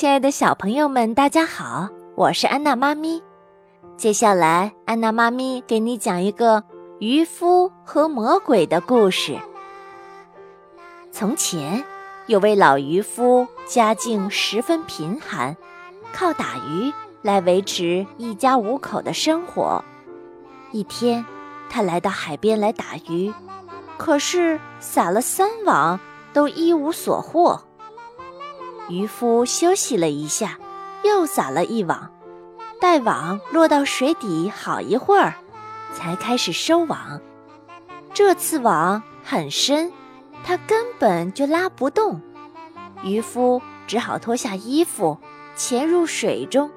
亲爱的小朋友们，大家好，我是安娜妈咪。接下来，安娜妈咪给你讲一个渔夫和魔鬼的故事。从前，有位老渔夫，家境十分贫寒，靠打鱼来维持一家五口的生活。一天，他来到海边来打鱼，可是撒了三网，都一无所获。渔夫休息了一下，又撒了一网，待网落到水底好一会儿，才开始收网。这次网很深，他根本就拉不动。渔夫只好脱下衣服，潜入水中，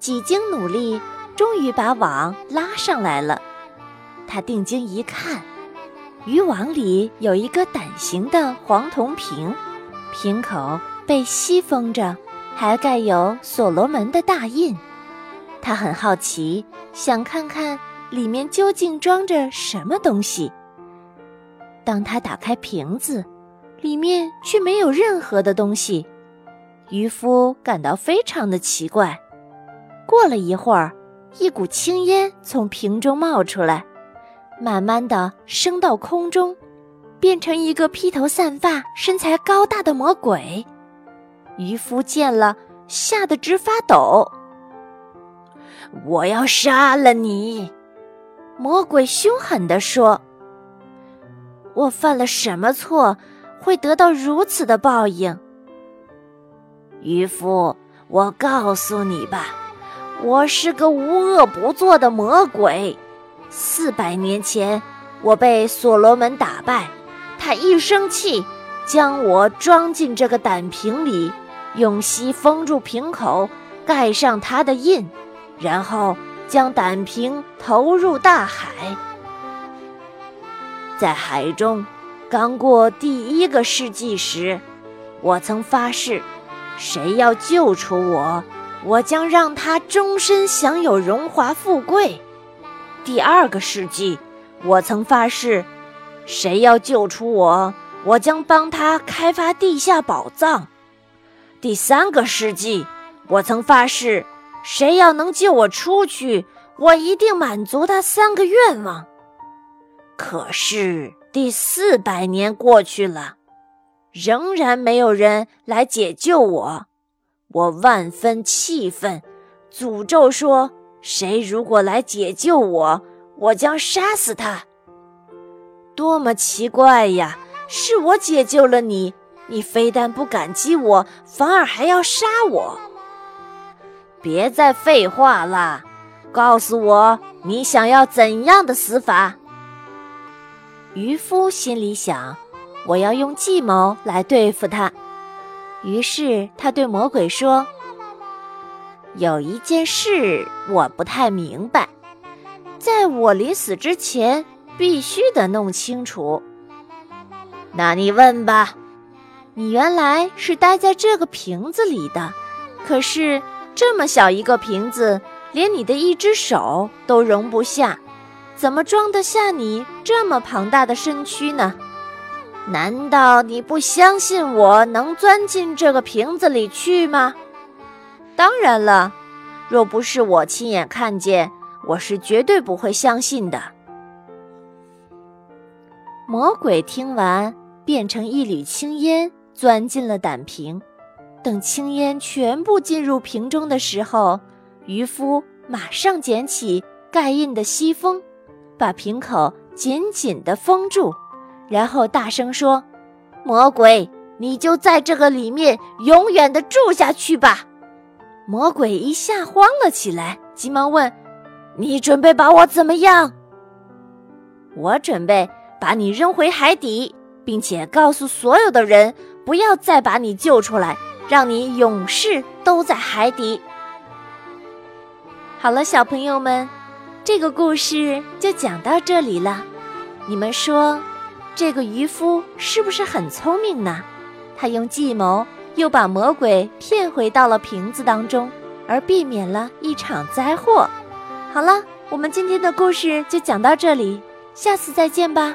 几经努力，终于把网拉上来了。他定睛一看，渔网里有一个胆形的黄铜瓶，瓶口。被吸封着，还盖有所罗门的大印。他很好奇，想看看里面究竟装着什么东西。当他打开瓶子，里面却没有任何的东西。渔夫感到非常的奇怪。过了一会儿，一股青烟从瓶中冒出来，慢慢的升到空中，变成一个披头散发、身材高大的魔鬼。渔夫见了，吓得直发抖。我要杀了你！魔鬼凶狠地说：“我犯了什么错，会得到如此的报应？”渔夫，我告诉你吧，我是个无恶不作的魔鬼。四百年前，我被所罗门打败，他一生气，将我装进这个胆瓶里。用锡封住瓶口，盖上他的印，然后将胆瓶投入大海。在海中，刚过第一个世纪时，我曾发誓，谁要救出我，我将让他终身享有荣华富贵。第二个世纪，我曾发誓，谁要救出我，我将帮他开发地下宝藏。第三个世纪，我曾发誓，谁要能救我出去，我一定满足他三个愿望。可是第四百年过去了，仍然没有人来解救我，我万分气愤，诅咒说：谁如果来解救我，我将杀死他。多么奇怪呀！是我解救了你。你非但不感激我，反而还要杀我！别再废话了，告诉我你想要怎样的死法？渔夫心里想：我要用计谋来对付他。于是他对魔鬼说：“有一件事我不太明白，在我临死之前必须得弄清楚。那你问吧。”你原来是待在这个瓶子里的，可是这么小一个瓶子，连你的一只手都容不下，怎么装得下你这么庞大的身躯呢？难道你不相信我能钻进这个瓶子里去吗？当然了，若不是我亲眼看见，我是绝对不会相信的。魔鬼听完，变成一缕青烟。钻进了胆瓶，等青烟全部进入瓶中的时候，渔夫马上捡起盖印的锡封，把瓶口紧紧地封住，然后大声说：“魔鬼，你就在这个里面永远的住下去吧！”魔鬼一下慌了起来，急忙问：“你准备把我怎么样？”“我准备把你扔回海底，并且告诉所有的人。”不要再把你救出来，让你永世都在海底。好了，小朋友们，这个故事就讲到这里了。你们说，这个渔夫是不是很聪明呢？他用计谋又把魔鬼骗回到了瓶子当中，而避免了一场灾祸。好了，我们今天的故事就讲到这里，下次再见吧。